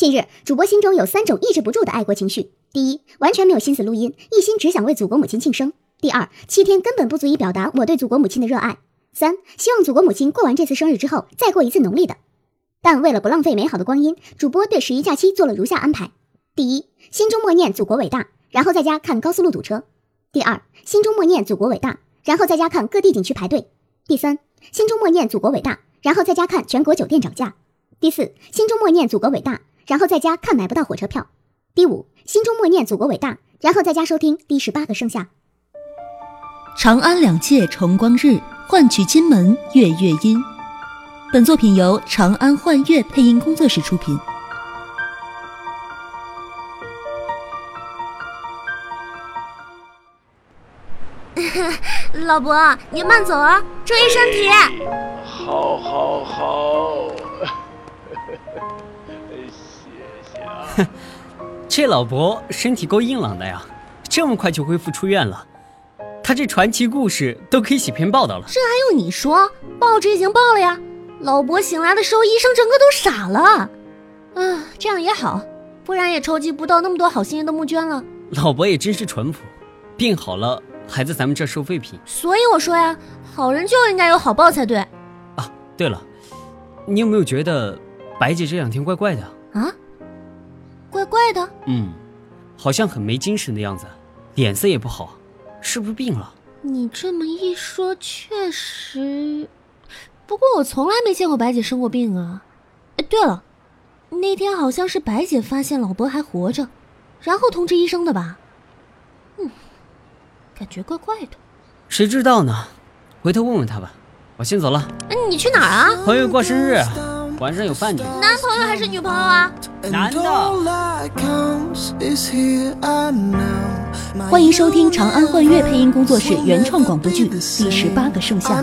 近日，主播心中有三种抑制不住的爱国情绪：第一，完全没有心思录音，一心只想为祖国母亲庆生；第二，七天根本不足以表达我对祖国母亲的热爱；三，希望祖国母亲过完这次生日之后，再过一次农历的。但为了不浪费美好的光阴，主播对十一假期做了如下安排：第一，心中默念祖国伟大，然后在家看高速路堵车；第二，心中默念祖国伟大，然后在家看各地景区排队；第三，心中默念祖国伟大，然后在家看全国酒店涨价；第四，心中默念祖国伟大。然后在家看买不到火车票。第五，心中默念祖国伟大，然后在家收听第十八个盛夏。长安两界重光日，换取金门月月音。本作品由长安幻月配音工作室出品。老伯，您慢走啊，注意身体。好，好，好。这老伯身体够硬朗的呀，这么快就恢复出院了。他这传奇故事都可以写篇报道了。这还用你说？报纸已经报了呀。老伯醒来的时候，医生整个都傻了。嗯，这样也好，不然也筹集不到那么多好心人的募捐了。老伯也真是淳朴，病好了还在咱们这收废品。所以我说呀，好人就应该有好报才对。啊，对了，你有没有觉得白姐这两天怪怪的啊？怪怪的，嗯，好像很没精神的样子，脸色也不好，是不是病了？你这么一说，确实。不过我从来没见过白姐生过病啊。哎，对了，那天好像是白姐发现老伯还活着，然后通知医生的吧？嗯，感觉怪怪的。谁知道呢？回头问问他吧。我先走了。哎，你去哪儿啊？朋友过生日。晚上有饭吃，男朋友还是女朋友啊？男的。欢迎收听长安幻乐配音工作室原创广播剧《第十八个盛夏》。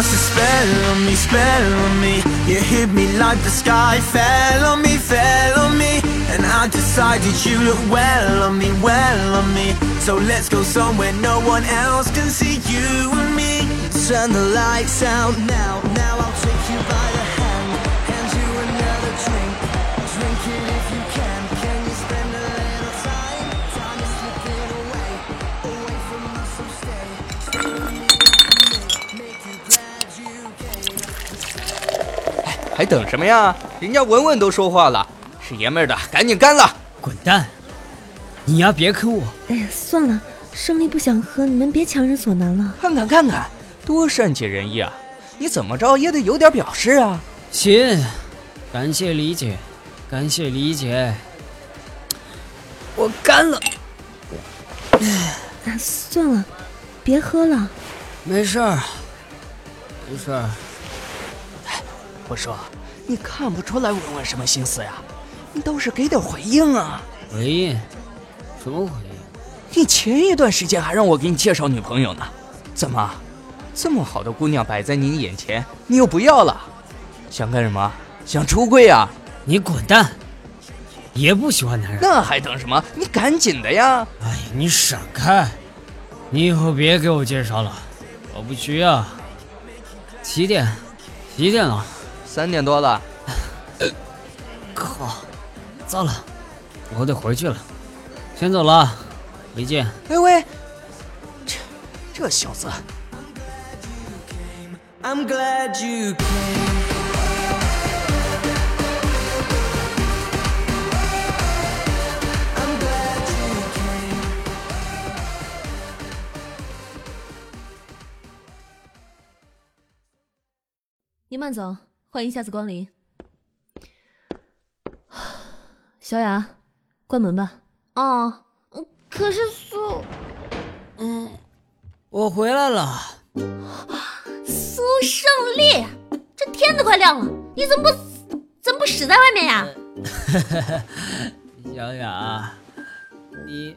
Cast a spell on me, spell on me. You hit me like the sky fell on me, fell on me. And I decided you look well on me, well on me. So let's go somewhere no one else can see you and me. Turn the lights out now, now I'll take you by the 还等什么呀？人家文文都说话了，是爷们儿的，赶紧干了！滚蛋！你呀，别坑我！哎呀，算了，胜利不想喝，你们别强人所难了。看看看看，多善解人意啊！你怎么着也得有点表示啊！行，感谢理解，感谢理解。我干了。哎，算了，别喝了。没事儿，没事儿。我说，你看不出来文文什么心思呀？你倒是给点回应啊！回应？什么回应？你前一段时间还让我给你介绍女朋友呢，怎么，这么好的姑娘摆在你眼前，你又不要了？想干什么？想出柜啊？你滚蛋！爷不喜欢男人，那还等什么？你赶紧的呀！哎呀，你闪开！你以后别给我介绍了，我不需要。几点？几点了？三点多了，靠！糟了，我得回去了，先走了，回见。喂喂，这这小子。您慢走。欢迎下次光临，小雅，关门吧。哦，可是苏……嗯，我回来了。苏胜利，这天都快亮了，你怎么不怎么不死在外面呀？小雅，你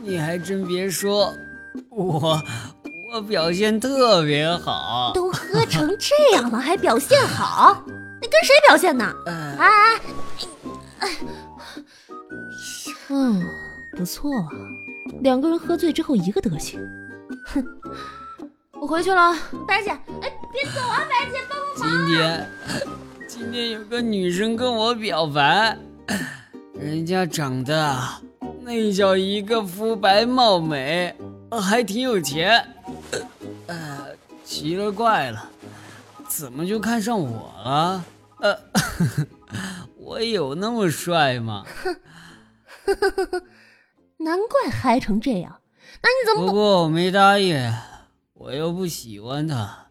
你还真别说，我我表现特别好。成这样了还表现好？你跟谁表现呢？哎，哎，嗯，不错啊，两个人喝醉之后一个德行。哼，我回去了。白姐，哎，别走啊，白姐，帮帮忙。今天，今天有个女生跟我表白，人家长得那叫一个肤白貌美，还挺有钱。呃，奇了怪了，怎么就看上我了？呃，我有那么帅吗？难怪嗨成这样。那你怎么不过我没答应，我又不喜欢他，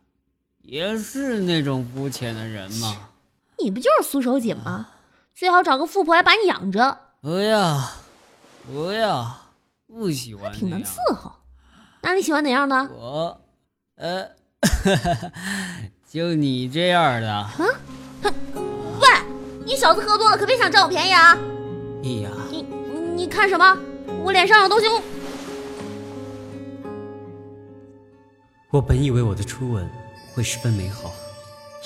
也是那种肤浅的人嘛。你不就是苏手锦吗？最好找个富婆来把你养着，不要，不要，不喜欢挺难。伺候。那你喜欢哪样的？我，呃，就你这样的。喂，你小子喝多了可别想占我便宜啊！哎呀，你你看什么？我脸上有东西，我我本以为我的初吻会十分美好，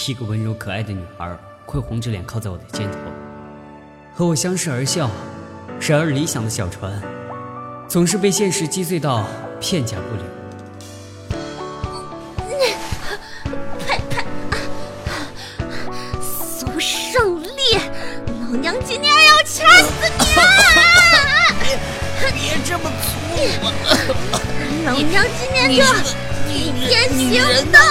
一个温柔可爱的女孩会红着脸靠在我的肩头，和我相视而笑。然而理想的小船，总是被现实击碎到片甲不留。胜利！老娘今天要掐死你！别这么粗鲁！老娘今天就逆天行动！